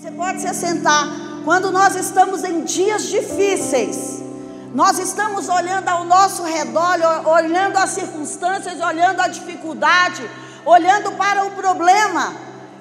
Você pode se assentar. Quando nós estamos em dias difíceis, nós estamos olhando ao nosso redor, olhando as circunstâncias, olhando a dificuldade, olhando para o problema.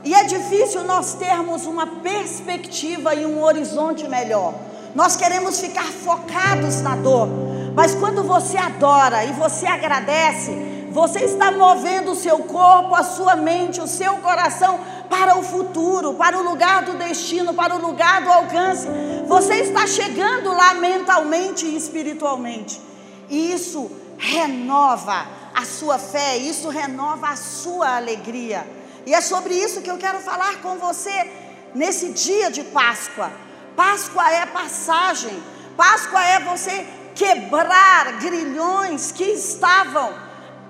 E é difícil nós termos uma perspectiva e um horizonte melhor. Nós queremos ficar focados na dor. Mas quando você adora e você agradece, você está movendo o seu corpo, a sua mente, o seu coração para o futuro, para o lugar do destino, para o lugar do alcance. Você está chegando lá mentalmente e espiritualmente. E isso renova a sua fé, isso renova a sua alegria. E é sobre isso que eu quero falar com você nesse dia de Páscoa. Páscoa é passagem. Páscoa é você quebrar grilhões que estavam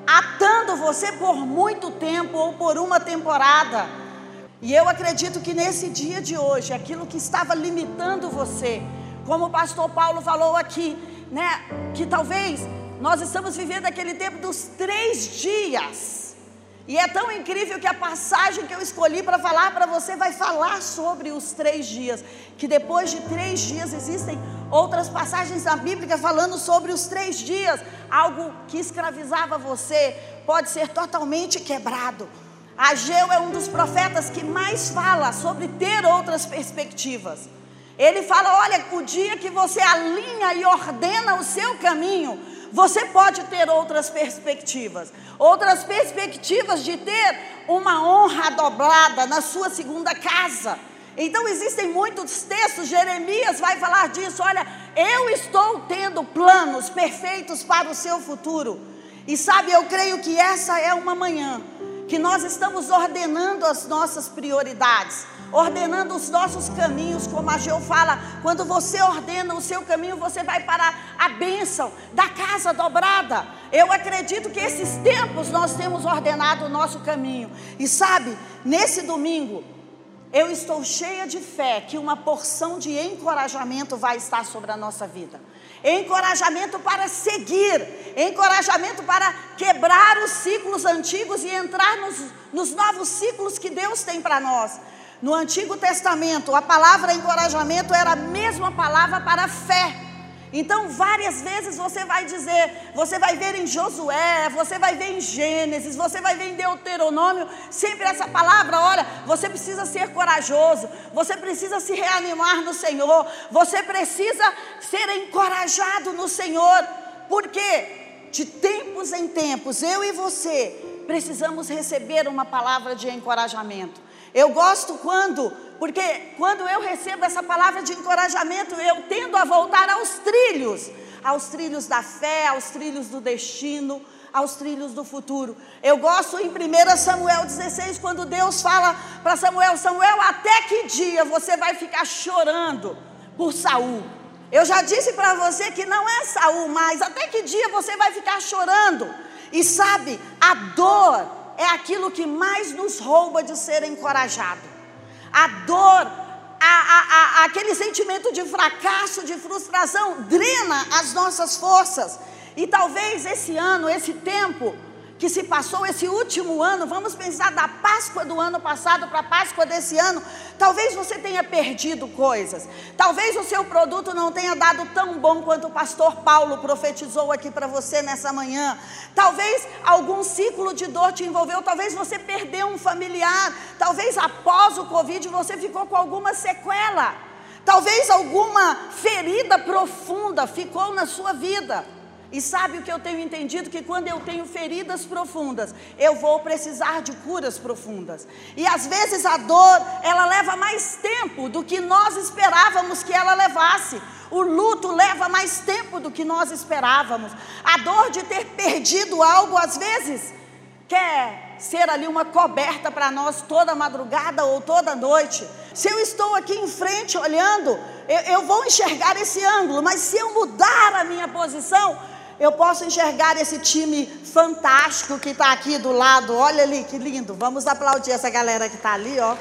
atando você por muito tempo ou por uma temporada. E eu acredito que nesse dia de hoje, aquilo que estava limitando você, como o pastor Paulo falou aqui, né, que talvez nós estamos vivendo aquele tempo dos três dias. E é tão incrível que a passagem que eu escolhi para falar para você vai falar sobre os três dias. Que depois de três dias existem outras passagens da Bíblia falando sobre os três dias. Algo que escravizava você pode ser totalmente quebrado. Ageu é um dos profetas que mais fala sobre ter outras perspectivas. Ele fala: olha, o dia que você alinha e ordena o seu caminho, você pode ter outras perspectivas, outras perspectivas de ter uma honra dobrada na sua segunda casa. Então existem muitos textos, Jeremias vai falar disso. Olha, eu estou tendo planos perfeitos para o seu futuro. E sabe, eu creio que essa é uma manhã que nós estamos ordenando as nossas prioridades ordenando os nossos caminhos, como a Geu fala, quando você ordena o seu caminho, você vai para a bênção da casa dobrada. Eu acredito que esses tempos nós temos ordenado o nosso caminho. E sabe, nesse domingo, eu estou cheia de fé que uma porção de encorajamento vai estar sobre a nossa vida. Encorajamento para seguir, encorajamento para quebrar os ciclos antigos e entrar nos, nos novos ciclos que Deus tem para nós. No Antigo Testamento, a palavra encorajamento era a mesma palavra para fé. Então, várias vezes você vai dizer, você vai ver em Josué, você vai ver em Gênesis, você vai ver em Deuteronômio, sempre essa palavra, olha, você precisa ser corajoso, você precisa se reanimar no Senhor, você precisa ser encorajado no Senhor, porque de tempos em tempos, eu e você precisamos receber uma palavra de encorajamento. Eu gosto quando, porque quando eu recebo essa palavra de encorajamento, eu tendo a voltar aos trilhos, aos trilhos da fé, aos trilhos do destino, aos trilhos do futuro. Eu gosto em 1 Samuel 16, quando Deus fala para Samuel: Samuel, até que dia você vai ficar chorando por Saul? Eu já disse para você que não é Saul, mas até que dia você vai ficar chorando? E sabe, a dor é aquilo que mais nos rouba de ser encorajado. A dor, a, a, a, aquele sentimento de fracasso, de frustração, drena as nossas forças. E talvez esse ano, esse tempo, que se passou esse último ano, vamos pensar da Páscoa do ano passado para a Páscoa desse ano, talvez você tenha perdido coisas, talvez o seu produto não tenha dado tão bom quanto o pastor Paulo profetizou aqui para você nessa manhã, talvez algum ciclo de dor te envolveu, talvez você perdeu um familiar, talvez após o Covid você ficou com alguma sequela, talvez alguma ferida profunda ficou na sua vida. E sabe o que eu tenho entendido? Que quando eu tenho feridas profundas, eu vou precisar de curas profundas. E às vezes a dor, ela leva mais tempo do que nós esperávamos que ela levasse. O luto leva mais tempo do que nós esperávamos. A dor de ter perdido algo, às vezes, quer ser ali uma coberta para nós toda madrugada ou toda noite. Se eu estou aqui em frente olhando, eu, eu vou enxergar esse ângulo, mas se eu mudar a minha posição, eu posso enxergar esse time fantástico que está aqui do lado. Olha ali que lindo. Vamos aplaudir essa galera que está ali, ó.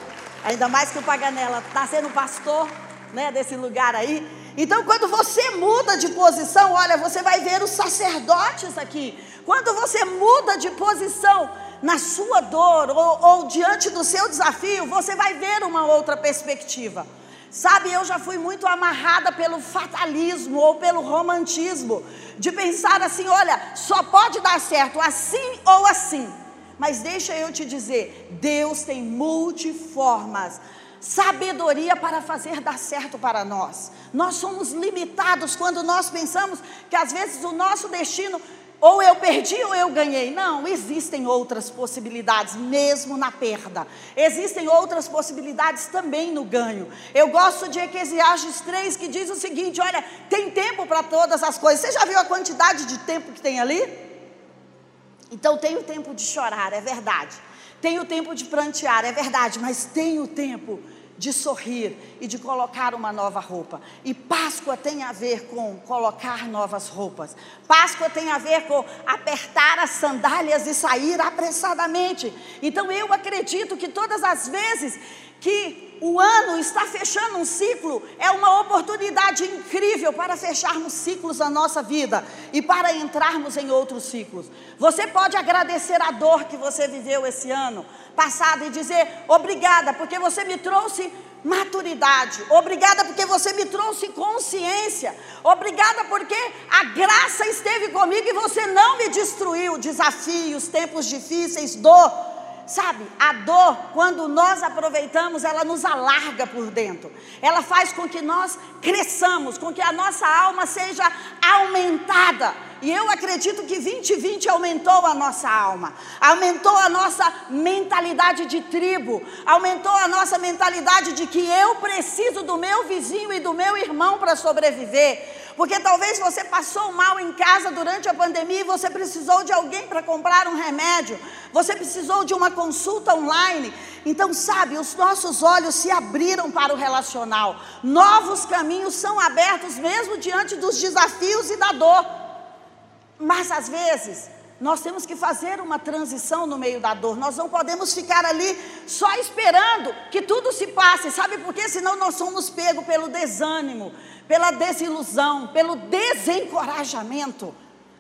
Ainda mais que o Paganella está sendo pastor, né, desse lugar aí. Então, quando você muda de posição, olha, você vai ver os sacerdotes aqui. Quando você muda de posição na sua dor ou, ou diante do seu desafio, você vai ver uma outra perspectiva. Sabe, eu já fui muito amarrada pelo fatalismo ou pelo romantismo, de pensar assim: olha, só pode dar certo assim ou assim. Mas deixa eu te dizer, Deus tem multiformas, sabedoria para fazer dar certo para nós. Nós somos limitados quando nós pensamos que às vezes o nosso destino ou eu perdi ou eu ganhei. Não, existem outras possibilidades, mesmo na perda. Existem outras possibilidades também no ganho. Eu gosto de Eclesiastes 3, que diz o seguinte: olha, tem tempo para todas as coisas. Você já viu a quantidade de tempo que tem ali? Então tem o tempo de chorar, é verdade. Tem o tempo de prantear, é verdade, mas tem o tempo de sorrir e de colocar uma nova roupa. E Páscoa tem a ver com colocar novas roupas. Páscoa tem a ver com apertar as sandálias e sair apressadamente. Então eu acredito que todas as vezes que o ano está fechando um ciclo, é uma oportunidade incrível para fecharmos ciclos na nossa vida e para entrarmos em outros ciclos. Você pode agradecer a dor que você viveu esse ano passado e dizer obrigada, porque você me trouxe maturidade. Obrigada porque você me trouxe consciência. Obrigada porque a graça esteve comigo e você não me destruiu. Desafios, tempos difíceis, dor. Sabe, a dor, quando nós aproveitamos, ela nos alarga por dentro. Ela faz com que nós cresçamos, com que a nossa alma seja aumentada. E eu acredito que 2020 aumentou a nossa alma, aumentou a nossa mentalidade de tribo, aumentou a nossa mentalidade de que eu preciso do meu vizinho e do meu irmão para sobreviver. Porque talvez você passou mal em casa durante a pandemia e você precisou de alguém para comprar um remédio, você precisou de uma consulta online. Então, sabe, os nossos olhos se abriram para o relacional. Novos caminhos são abertos mesmo diante dos desafios e da dor. Mas às vezes, nós temos que fazer uma transição no meio da dor. Nós não podemos ficar ali só esperando que tudo se passe. Sabe por quê? Senão nós somos pegos pelo desânimo, pela desilusão, pelo desencorajamento.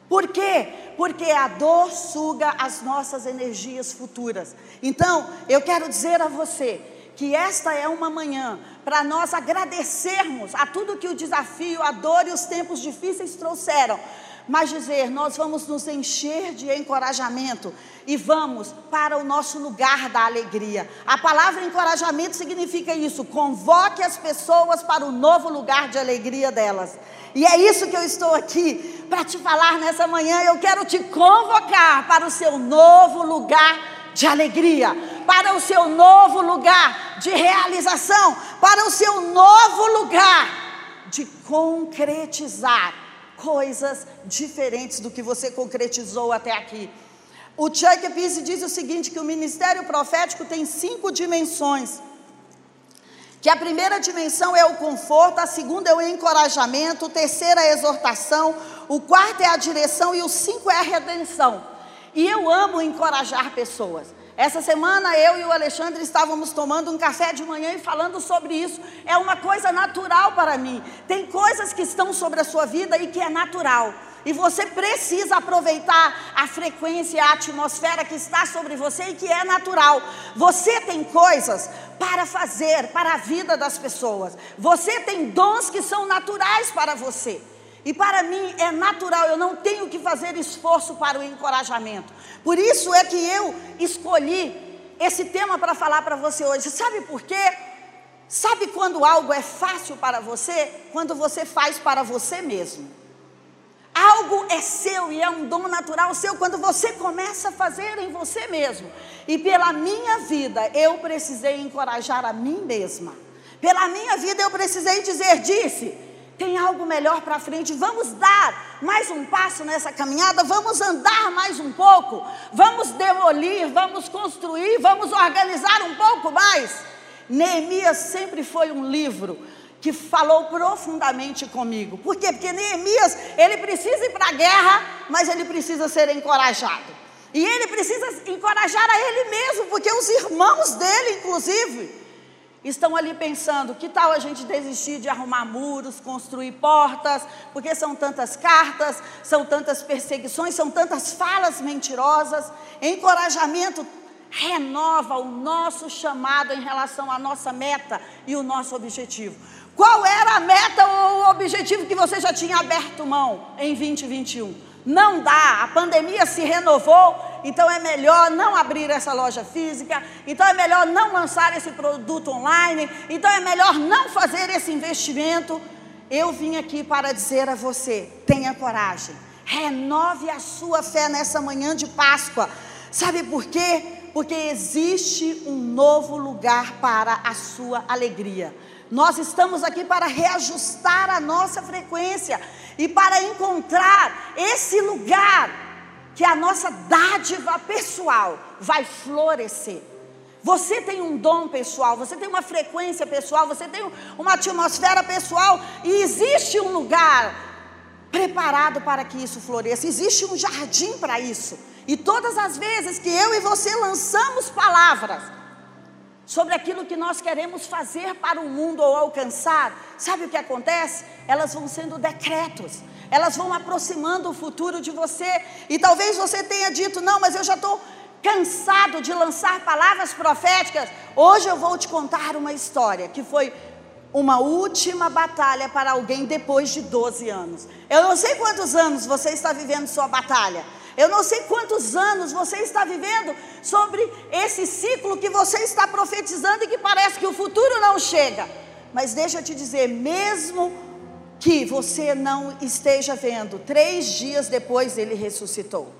Por quê? Porque a dor suga as nossas energias futuras. Então, eu quero dizer a você que esta é uma manhã para nós agradecermos a tudo que o desafio, a dor e os tempos difíceis trouxeram, mas dizer, nós vamos nos encher de encorajamento e vamos para o nosso lugar da alegria. A palavra encorajamento significa isso: convoque as pessoas para o novo lugar de alegria delas. E é isso que eu estou aqui para te falar nessa manhã. Eu quero te convocar para o seu novo lugar de alegria, para o seu novo lugar de realização, para o seu novo lugar de concretizar coisas diferentes do que você concretizou até aqui. O Chuck Pierce diz o seguinte: que o ministério profético tem cinco dimensões. Que a primeira dimensão é o conforto, a segunda é o encorajamento, a terceira é a exortação, o quarto é a direção e o cinco é a redenção. E eu amo encorajar pessoas. Essa semana eu e o Alexandre estávamos tomando um café de manhã e falando sobre isso. É uma coisa natural para mim. Tem coisas que estão sobre a sua vida e que é natural. E você precisa aproveitar a frequência, a atmosfera que está sobre você e que é natural. Você tem coisas para fazer para a vida das pessoas. Você tem dons que são naturais para você. E para mim é natural, eu não tenho que fazer esforço para o encorajamento. Por isso é que eu escolhi esse tema para falar para você hoje. Sabe por quê? Sabe quando algo é fácil para você? Quando você faz para você mesmo. Algo é seu e é um dom natural seu quando você começa a fazer em você mesmo. E pela minha vida, eu precisei encorajar a mim mesma. Pela minha vida, eu precisei dizer: disse, tem algo melhor para frente, vamos dar mais um passo nessa caminhada, vamos andar mais um pouco, vamos demolir, vamos construir, vamos organizar um pouco mais. Neemias sempre foi um livro que falou profundamente comigo. Por quê? Porque Neemias, ele precisa ir para a guerra, mas ele precisa ser encorajado. E ele precisa encorajar a ele mesmo, porque os irmãos dele, inclusive, estão ali pensando: que tal a gente desistir de arrumar muros, construir portas, porque são tantas cartas, são tantas perseguições, são tantas falas mentirosas. Encorajamento renova o nosso chamado em relação à nossa meta e o nosso objetivo. Qual era a meta ou o objetivo que você já tinha aberto mão em 2021? Não dá, a pandemia se renovou, então é melhor não abrir essa loja física, então é melhor não lançar esse produto online, então é melhor não fazer esse investimento. Eu vim aqui para dizer a você: tenha coragem, renove a sua fé nessa manhã de Páscoa. Sabe por quê? Porque existe um novo lugar para a sua alegria. Nós estamos aqui para reajustar a nossa frequência e para encontrar esse lugar que a nossa dádiva pessoal vai florescer. Você tem um dom pessoal, você tem uma frequência pessoal, você tem uma atmosfera pessoal e existe um lugar preparado para que isso floresça. Existe um jardim para isso. E todas as vezes que eu e você lançamos palavras, sobre aquilo que nós queremos fazer para o mundo ou alcançar, sabe o que acontece? Elas vão sendo decretos, elas vão aproximando o futuro de você, e talvez você tenha dito: não, mas eu já estou cansado de lançar palavras proféticas. Hoje eu vou te contar uma história que foi uma última batalha para alguém depois de 12 anos. Eu não sei quantos anos você está vivendo sua batalha. Eu não sei quantos anos você está vivendo sobre esse ciclo que você está profetizando e que parece que o futuro não chega. Mas deixa eu te dizer, mesmo que você não esteja vendo, três dias depois ele ressuscitou.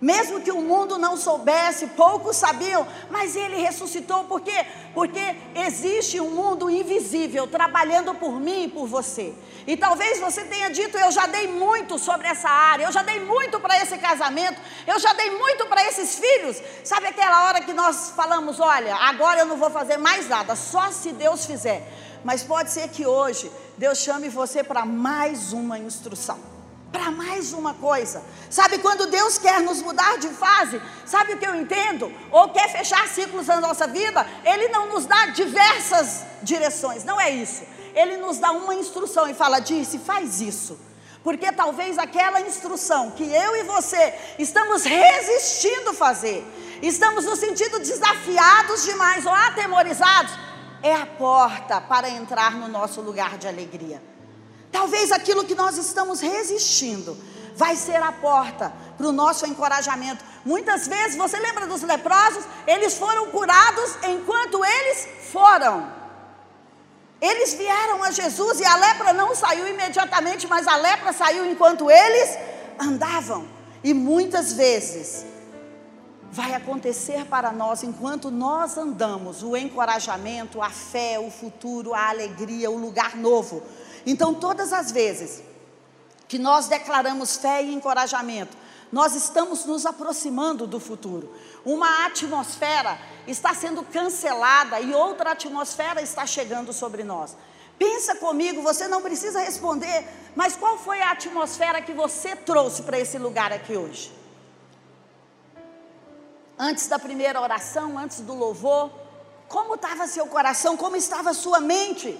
Mesmo que o mundo não soubesse, poucos sabiam, mas ele ressuscitou por quê? Porque existe um mundo invisível trabalhando por mim e por você. E talvez você tenha dito: Eu já dei muito sobre essa área, eu já dei muito para esse casamento, eu já dei muito para esses filhos. Sabe aquela hora que nós falamos: Olha, agora eu não vou fazer mais nada, só se Deus fizer. Mas pode ser que hoje Deus chame você para mais uma instrução para mais uma coisa. Sabe quando Deus quer nos mudar de fase? Sabe o que eu entendo? Ou quer fechar ciclos na nossa vida? Ele não nos dá diversas direções, não é isso. Ele nos dá uma instrução e fala: disse, faz isso. Porque talvez aquela instrução que eu e você estamos resistindo a fazer, estamos no sentido desafiados demais ou atemorizados, é a porta para entrar no nosso lugar de alegria. Talvez aquilo que nós estamos resistindo vai ser a porta para o nosso encorajamento. Muitas vezes, você lembra dos leprosos? Eles foram curados enquanto eles foram. Eles vieram a Jesus e a lepra não saiu imediatamente, mas a lepra saiu enquanto eles andavam. E muitas vezes vai acontecer para nós enquanto nós andamos o encorajamento, a fé, o futuro, a alegria, o lugar novo então, todas as vezes que nós declaramos fé e encorajamento, nós estamos nos aproximando do futuro. Uma atmosfera está sendo cancelada e outra atmosfera está chegando sobre nós. Pensa comigo, você não precisa responder, mas qual foi a atmosfera que você trouxe para esse lugar aqui hoje? Antes da primeira oração, antes do louvor, como estava seu coração, como estava sua mente?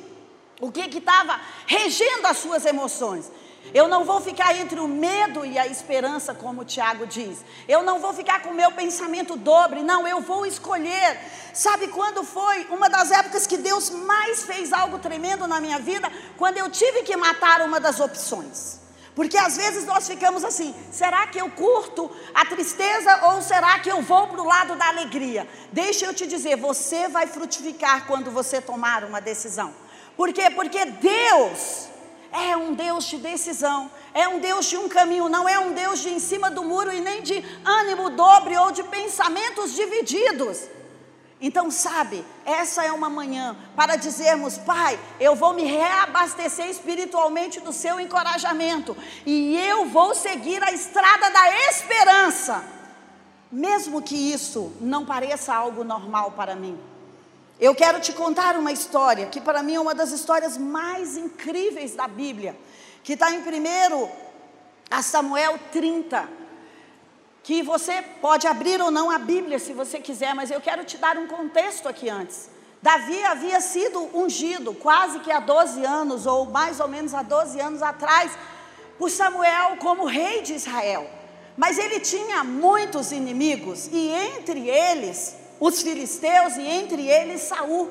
O que estava regendo as suas emoções? Eu não vou ficar entre o medo e a esperança, como o Tiago diz. Eu não vou ficar com o meu pensamento dobre. Não, eu vou escolher. Sabe quando foi uma das épocas que Deus mais fez algo tremendo na minha vida? Quando eu tive que matar uma das opções. Porque às vezes nós ficamos assim: será que eu curto a tristeza ou será que eu vou para o lado da alegria? Deixa eu te dizer: você vai frutificar quando você tomar uma decisão. Por quê? Porque Deus é um Deus de decisão, é um Deus de um caminho, não é um Deus de em cima do muro e nem de ânimo dobre ou de pensamentos divididos. Então, sabe, essa é uma manhã para dizermos, Pai, eu vou me reabastecer espiritualmente do seu encorajamento e eu vou seguir a estrada da esperança, mesmo que isso não pareça algo normal para mim. Eu quero te contar uma história que para mim é uma das histórias mais incríveis da Bíblia, que está em 1 a Samuel 30, que você pode abrir ou não a Bíblia se você quiser, mas eu quero te dar um contexto aqui antes. Davi havia sido ungido quase que há 12 anos, ou mais ou menos há 12 anos atrás, por Samuel como rei de Israel. Mas ele tinha muitos inimigos, e entre eles os filisteus, e entre eles Saul.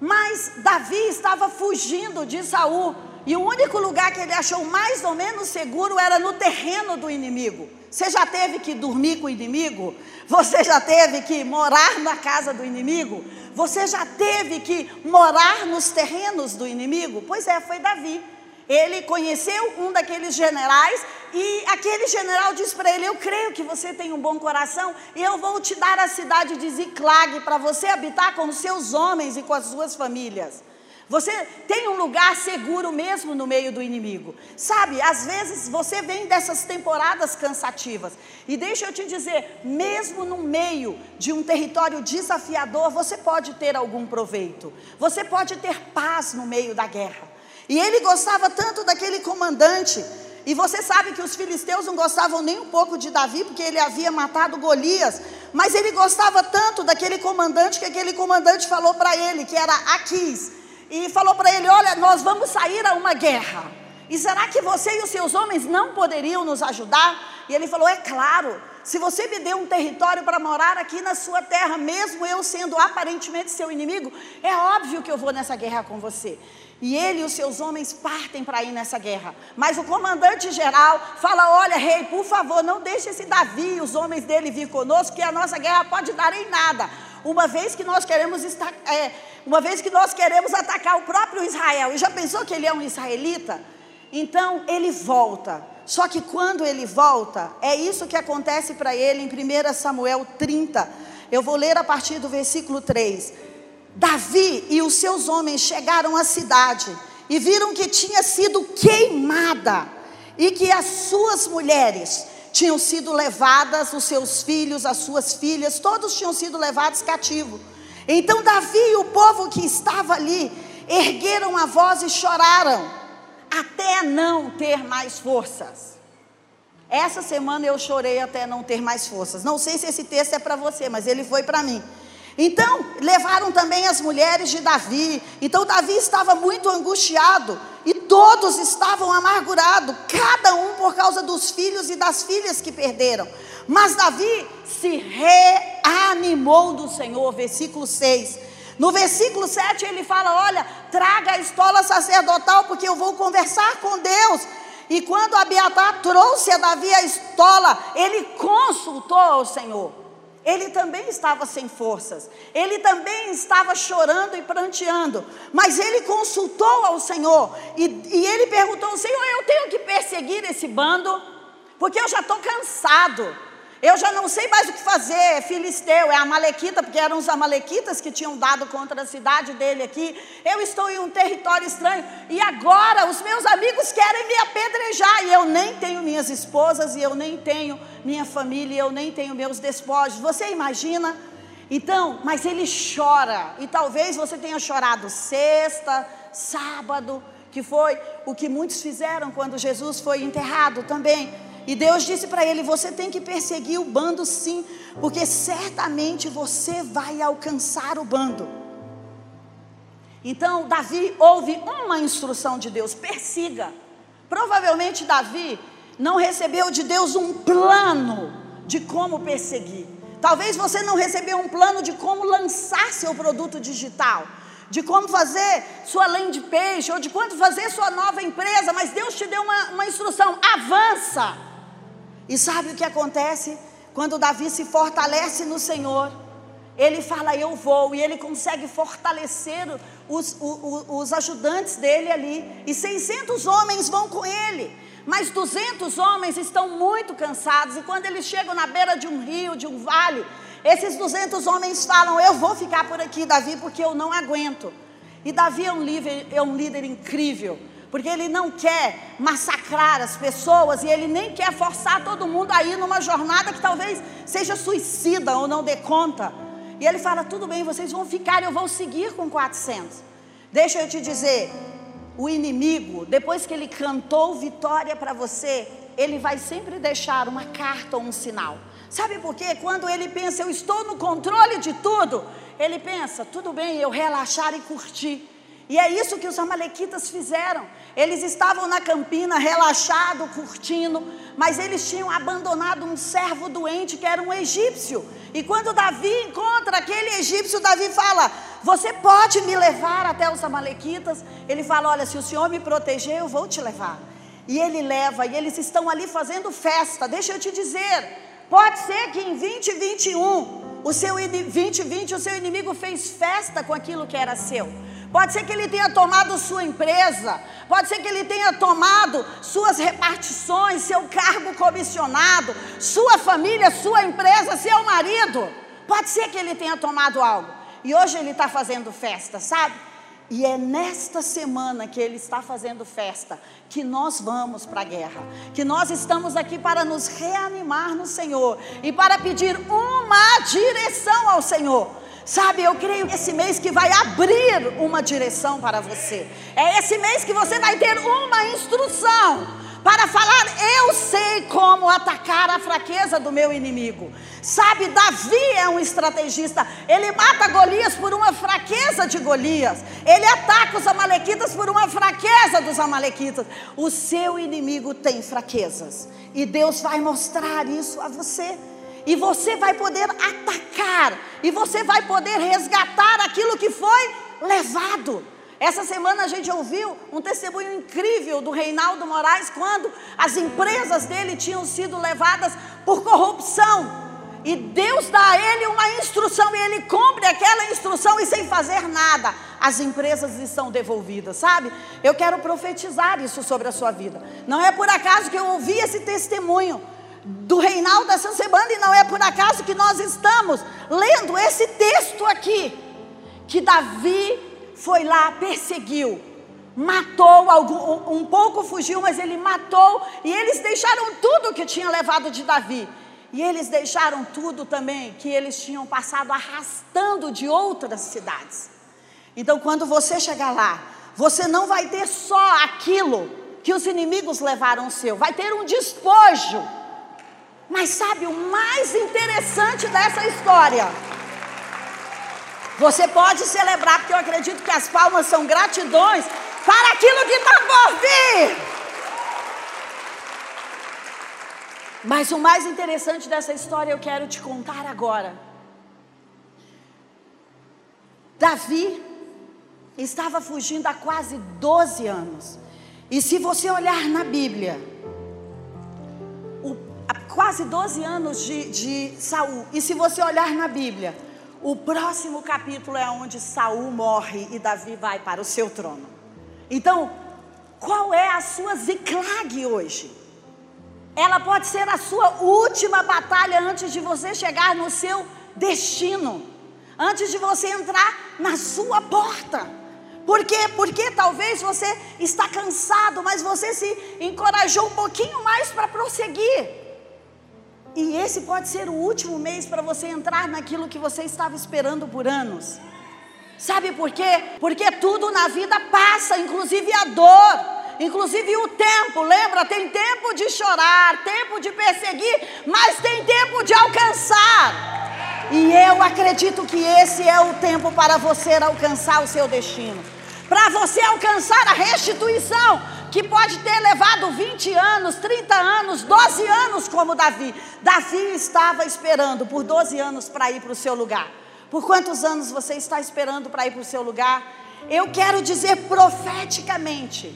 Mas Davi estava fugindo de Saul, e o único lugar que ele achou mais ou menos seguro era no terreno do inimigo. Você já teve que dormir com o inimigo? Você já teve que morar na casa do inimigo? Você já teve que morar nos terrenos do inimigo? Pois é, foi Davi. Ele conheceu um daqueles generais e aquele general disse para ele: Eu creio que você tem um bom coração e eu vou te dar a cidade de Ziclag para você habitar com os seus homens e com as suas famílias. Você tem um lugar seguro mesmo no meio do inimigo. Sabe, às vezes você vem dessas temporadas cansativas. E deixa eu te dizer, mesmo no meio de um território desafiador, você pode ter algum proveito. Você pode ter paz no meio da guerra. E ele gostava tanto daquele comandante. E você sabe que os filisteus não gostavam nem um pouco de Davi, porque ele havia matado Golias. Mas ele gostava tanto daquele comandante que aquele comandante falou para ele, que era Aquis e falou para ele: Olha, nós vamos sair a uma guerra. E será que você e os seus homens não poderiam nos ajudar? E ele falou: É claro, se você me deu um território para morar aqui na sua terra, mesmo eu sendo aparentemente seu inimigo, é óbvio que eu vou nessa guerra com você. E ele e os seus homens partem para ir nessa guerra. Mas o comandante geral fala: Olha, rei, por favor, não deixe esse Davi e os homens dele vir conosco, que a nossa guerra pode dar em nada. Uma vez que nós queremos estar. É, uma vez que nós queremos atacar o próprio Israel, e já pensou que ele é um israelita? Então ele volta. Só que quando ele volta, é isso que acontece para ele em 1 Samuel 30. Eu vou ler a partir do versículo 3. Davi e os seus homens chegaram à cidade e viram que tinha sido queimada e que as suas mulheres tinham sido levadas, os seus filhos, as suas filhas, todos tinham sido levados cativos. Então Davi e o povo que estava ali ergueram a voz e choraram, até não ter mais forças. Essa semana eu chorei até não ter mais forças. Não sei se esse texto é para você, mas ele foi para mim. Então, levaram também as mulheres de Davi. Então, Davi estava muito angustiado e todos estavam amargurados, cada um por causa dos filhos e das filhas que perderam. Mas Davi se reanimou do Senhor, versículo 6. No versículo 7 ele fala: Olha, traga a estola sacerdotal, porque eu vou conversar com Deus. E quando Abiatar trouxe a Davi a estola, ele consultou ao Senhor. Ele também estava sem forças, ele também estava chorando e pranteando, mas ele consultou ao Senhor e, e ele perguntou: Senhor, eu tenho que perseguir esse bando, porque eu já estou cansado. Eu já não sei mais o que fazer, filisteu, é amalequita, porque eram os amalequitas que tinham dado contra a cidade dele aqui. Eu estou em um território estranho e agora os meus amigos querem me apedrejar e eu nem tenho minhas esposas e eu nem tenho minha família, e eu nem tenho meus despojos. Você imagina? Então, mas ele chora e talvez você tenha chorado sexta, sábado, que foi o que muitos fizeram quando Jesus foi enterrado também. E Deus disse para ele: Você tem que perseguir o bando sim, porque certamente você vai alcançar o bando. Então, Davi ouve uma instrução de Deus: persiga. Provavelmente, Davi não recebeu de Deus um plano de como perseguir. Talvez você não recebeu um plano de como lançar seu produto digital, de como fazer sua land page, ou de quanto fazer sua nova empresa, mas Deus te deu uma, uma instrução: avança. E sabe o que acontece? Quando Davi se fortalece no Senhor, ele fala, eu vou, e ele consegue fortalecer os, os, os, ajudantes dele ali, e 600 homens vão com ele, mas 200 homens estão muito cansados, e quando eles chegam na beira de um rio, de um vale, esses 200 homens falam, eu vou ficar por aqui, Davi, porque eu não aguento. E Davi é um líder, é um líder incrível, porque ele não quer massacrar as pessoas e ele nem quer forçar todo mundo a ir numa jornada que talvez seja suicida ou não dê conta. E ele fala: tudo bem, vocês vão ficar, eu vou seguir com 400. Deixa eu te dizer, o inimigo, depois que ele cantou vitória para você, ele vai sempre deixar uma carta ou um sinal. Sabe por quê? Quando ele pensa, eu estou no controle de tudo, ele pensa: tudo bem, eu relaxar e curtir. E é isso que os amalequitas fizeram. Eles estavam na campina, relaxado, curtindo, mas eles tinham abandonado um servo doente que era um egípcio. E quando Davi encontra aquele egípcio, Davi fala: Você pode me levar até os amalequitas? Ele fala: Olha, se o senhor me proteger, eu vou te levar. E ele leva, e eles estão ali fazendo festa. Deixa eu te dizer, pode ser que em 2021, o seu 2020, o seu inimigo fez festa com aquilo que era seu. Pode ser que ele tenha tomado sua empresa, pode ser que ele tenha tomado suas repartições, seu cargo comissionado, sua família, sua empresa, seu marido. Pode ser que ele tenha tomado algo. E hoje ele está fazendo festa, sabe? E é nesta semana que ele está fazendo festa que nós vamos para a guerra, que nós estamos aqui para nos reanimar no Senhor e para pedir uma direção ao Senhor. Sabe, eu creio esse mês que vai abrir uma direção para você. É esse mês que você vai ter uma instrução para falar: eu sei como atacar a fraqueza do meu inimigo. Sabe, Davi é um estrategista. Ele mata Golias por uma fraqueza de Golias. Ele ataca os amalequitas por uma fraqueza dos amalequitas. O seu inimigo tem fraquezas. E Deus vai mostrar isso a você e você vai poder atacar, e você vai poder resgatar aquilo que foi levado. Essa semana a gente ouviu um testemunho incrível do Reinaldo Moraes quando as empresas dele tinham sido levadas por corrupção. E Deus dá a ele uma instrução e ele cumpre aquela instrução e sem fazer nada, as empresas estão devolvidas, sabe? Eu quero profetizar isso sobre a sua vida. Não é por acaso que eu ouvi esse testemunho do Reinaldo essa semana, e não é por acaso que nós estamos lendo esse texto aqui, que Davi foi lá, perseguiu, matou, algum, um pouco fugiu, mas ele matou, e eles deixaram tudo que tinha levado de Davi. E eles deixaram tudo também que eles tinham passado arrastando de outras cidades. Então, quando você chegar lá, você não vai ter só aquilo que os inimigos levaram seu, vai ter um despojo mas sabe o mais interessante dessa história? Você pode celebrar, porque eu acredito que as palmas são gratidões para aquilo que está por vir. Mas o mais interessante dessa história eu quero te contar agora. Davi estava fugindo há quase 12 anos. E se você olhar na Bíblia, quase 12 anos de, de Saul. E se você olhar na Bíblia, o próximo capítulo é onde Saul morre e Davi vai para o seu trono. Então, qual é a sua Ziklag hoje? Ela pode ser a sua última batalha antes de você chegar no seu destino, antes de você entrar na sua porta. Por quê? Porque talvez você está cansado, mas você se encorajou um pouquinho mais para prosseguir. E esse pode ser o último mês para você entrar naquilo que você estava esperando por anos. Sabe por quê? Porque tudo na vida passa, inclusive a dor, inclusive o tempo. Lembra? Tem tempo de chorar, tempo de perseguir, mas tem tempo de alcançar. E eu acredito que esse é o tempo para você alcançar o seu destino. Para você alcançar a restituição que pode ter levado 20 anos, 30 anos, 12 anos, como Davi. Davi estava esperando por 12 anos para ir para o seu lugar. Por quantos anos você está esperando para ir para o seu lugar? Eu quero dizer profeticamente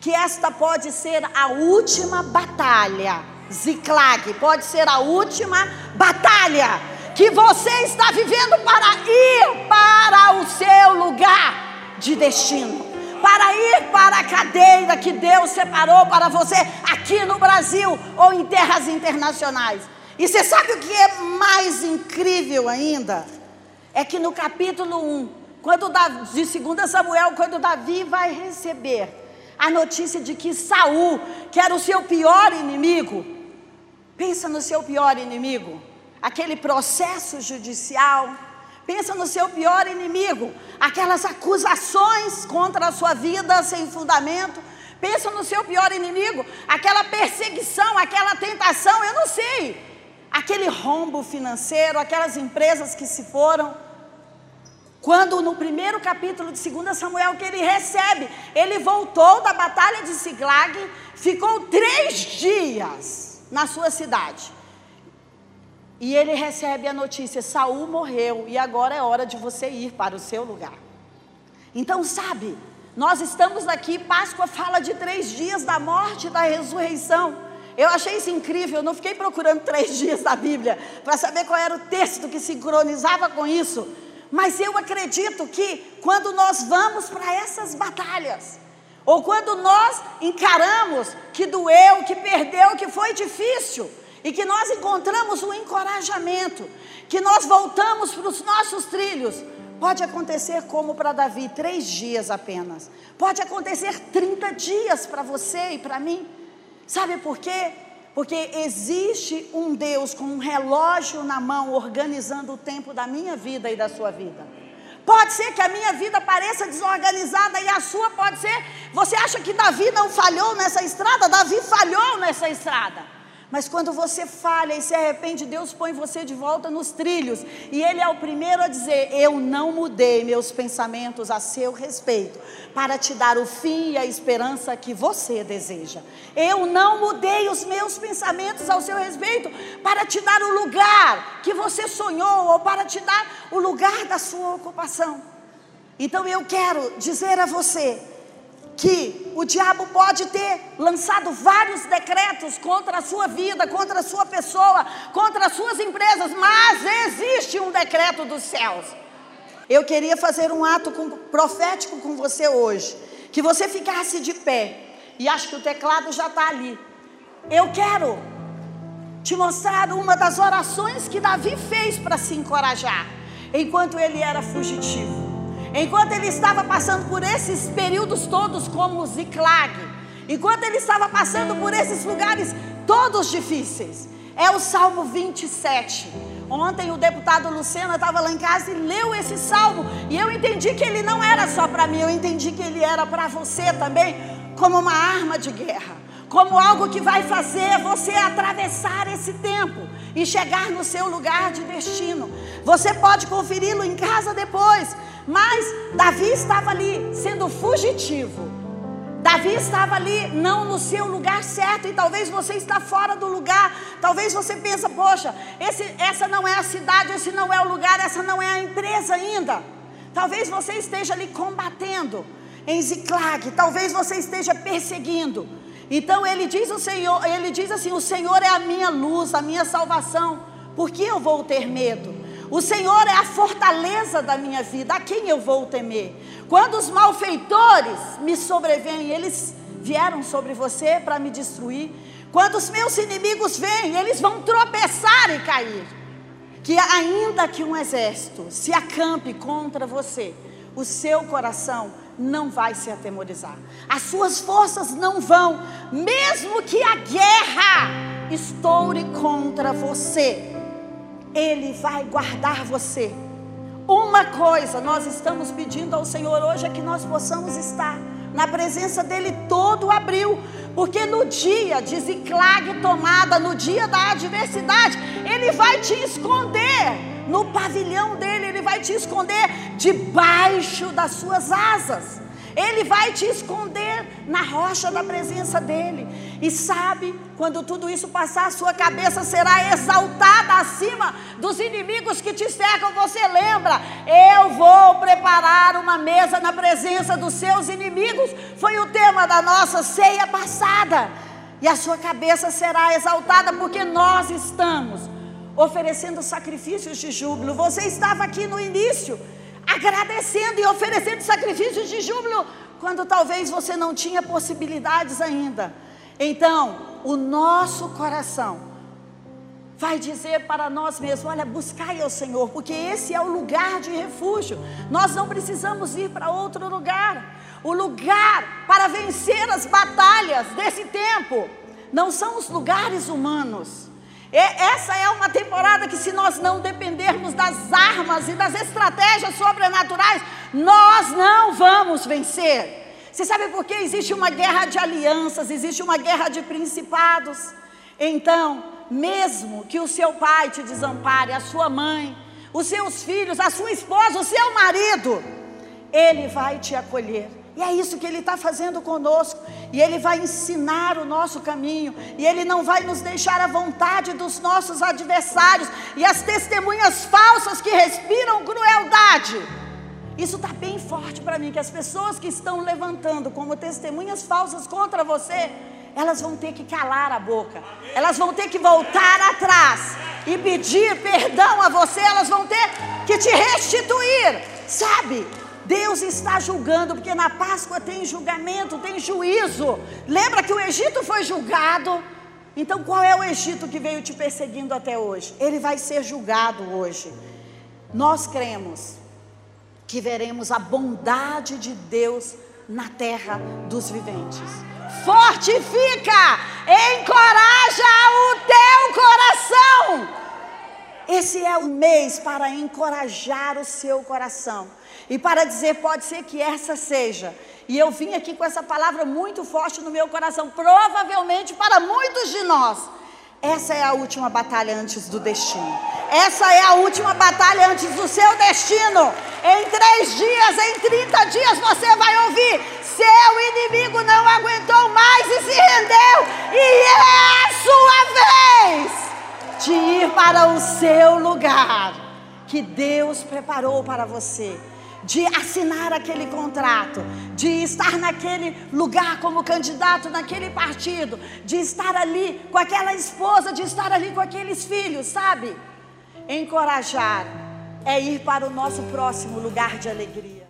que esta pode ser a última batalha, Ziklag, pode ser a última batalha que você está vivendo para ir para o seu lugar de destino para ir para a cadeira que Deus separou para você aqui no Brasil ou em terras internacionais. E você sabe o que é mais incrível ainda? É que no capítulo 1, quando Davi, de 2 Samuel, quando Davi vai receber a notícia de que Saul, que era o seu pior inimigo, pensa no seu pior inimigo, aquele processo judicial, Pensa no seu pior inimigo, aquelas acusações contra a sua vida sem fundamento. Pensa no seu pior inimigo, aquela perseguição, aquela tentação, eu não sei. Aquele rombo financeiro, aquelas empresas que se foram. Quando no primeiro capítulo de 2 Samuel que ele recebe, ele voltou da batalha de Siglag, ficou três dias na sua cidade. E ele recebe a notícia: Saul morreu e agora é hora de você ir para o seu lugar. Então, sabe, nós estamos aqui, Páscoa fala de três dias da morte e da ressurreição. Eu achei isso incrível, eu não fiquei procurando três dias da Bíblia para saber qual era o texto que sincronizava com isso. Mas eu acredito que quando nós vamos para essas batalhas, ou quando nós encaramos que doeu, que perdeu, que foi difícil, e que nós encontramos um encorajamento, que nós voltamos para os nossos trilhos, pode acontecer como para Davi, três dias apenas, pode acontecer 30 dias para você e para mim. Sabe por quê? Porque existe um Deus com um relógio na mão organizando o tempo da minha vida e da sua vida. Pode ser que a minha vida pareça desorganizada e a sua pode ser. Você acha que Davi não falhou nessa estrada? Davi falhou nessa estrada. Mas quando você falha e se arrepende, Deus põe você de volta nos trilhos. E Ele é o primeiro a dizer: Eu não mudei meus pensamentos a seu respeito, para te dar o fim e a esperança que você deseja. Eu não mudei os meus pensamentos ao seu respeito, para te dar o lugar que você sonhou, ou para te dar o lugar da sua ocupação. Então eu quero dizer a você que o diabo pode ter lançado vários decretos contra a sua vida, contra a sua pessoa, contra as suas empresas, mas existe um decreto dos céus. Eu queria fazer um ato com, profético com você hoje, que você ficasse de pé, e acho que o teclado já está ali. Eu quero te mostrar uma das orações que Davi fez para se encorajar, enquanto ele era fugitivo. Enquanto ele estava passando por esses períodos todos, como Ziclag, enquanto ele estava passando por esses lugares todos difíceis, é o Salmo 27. Ontem o deputado Lucena estava lá em casa e leu esse salmo, e eu entendi que ele não era só para mim, eu entendi que ele era para você também, como uma arma de guerra, como algo que vai fazer você atravessar esse tempo e chegar no seu lugar de destino. Você pode conferi-lo em casa depois, mas Davi estava ali sendo fugitivo. Davi estava ali não no seu lugar certo e talvez você está fora do lugar. Talvez você pense, poxa, esse, essa não é a cidade, esse não é o lugar, essa não é a empresa ainda. Talvez você esteja ali combatendo em Ziclag, talvez você esteja perseguindo. Então ele diz o Senhor, ele diz assim: "O Senhor é a minha luz, a minha salvação. Por que eu vou ter medo? O Senhor é a fortaleza da minha vida, a quem eu vou temer? Quando os malfeitores me sobrevêm, eles vieram sobre você para me destruir. Quando os meus inimigos vêm, eles vão tropeçar e cair. Que ainda que um exército se acampe contra você, o seu coração não vai se atemorizar. As suas forças não vão, mesmo que a guerra estoure contra você. Ele vai guardar você. Uma coisa nós estamos pedindo ao Senhor hoje é que nós possamos estar na presença dele todo abril, porque no dia de Ziclag tomada, no dia da adversidade, ele vai te esconder no pavilhão dele, ele vai te esconder debaixo das suas asas. Ele vai te esconder na rocha da presença dele. E sabe, quando tudo isso passar, sua cabeça será exaltada acima dos inimigos que te cercam. Você lembra? Eu vou preparar uma mesa na presença dos seus inimigos. Foi o tema da nossa ceia passada. E a sua cabeça será exaltada porque nós estamos oferecendo sacrifícios de júbilo. Você estava aqui no início agradecendo e oferecendo sacrifícios de júbilo, quando talvez você não tinha possibilidades ainda. Então, o nosso coração vai dizer para nós mesmos: olha, buscai ao Senhor, porque esse é o lugar de refúgio. Nós não precisamos ir para outro lugar. O lugar para vencer as batalhas desse tempo não são os lugares humanos essa é uma temporada que, se nós não dependermos das armas e das estratégias sobrenaturais, nós não vamos vencer. Você sabe por que existe uma guerra de alianças, existe uma guerra de principados? Então, mesmo que o seu pai te desampare, a sua mãe, os seus filhos, a sua esposa, o seu marido, Ele vai te acolher. E é isso que Ele está fazendo conosco. E Ele vai ensinar o nosso caminho. E Ele não vai nos deixar à vontade dos nossos adversários e as testemunhas falsas que respiram crueldade. Isso está bem forte para mim, que as pessoas que estão levantando como testemunhas falsas contra você, elas vão ter que calar a boca, elas vão ter que voltar atrás e pedir perdão a você, elas vão ter que te restituir, sabe? Deus está julgando, porque na Páscoa tem julgamento, tem juízo. Lembra que o Egito foi julgado? Então qual é o Egito que veio te perseguindo até hoje? Ele vai ser julgado hoje. Nós cremos que veremos a bondade de Deus na terra dos viventes. Fortifica, encoraja o teu coração. Esse é o mês para encorajar o seu coração e para dizer: pode ser que essa seja. E eu vim aqui com essa palavra muito forte no meu coração, provavelmente para muitos de nós. Essa é a última batalha antes do destino. Essa é a última batalha antes do seu destino. Em três dias, em 30 dias, você vai ouvir: seu inimigo não aguentou mais e se rendeu, e é a sua vez de ir para o seu lugar que Deus preparou para você de assinar aquele contrato, de estar naquele lugar como candidato naquele partido, de estar ali com aquela esposa, de estar ali com aqueles filhos, sabe? Encorajar é ir para o nosso próximo lugar de alegria.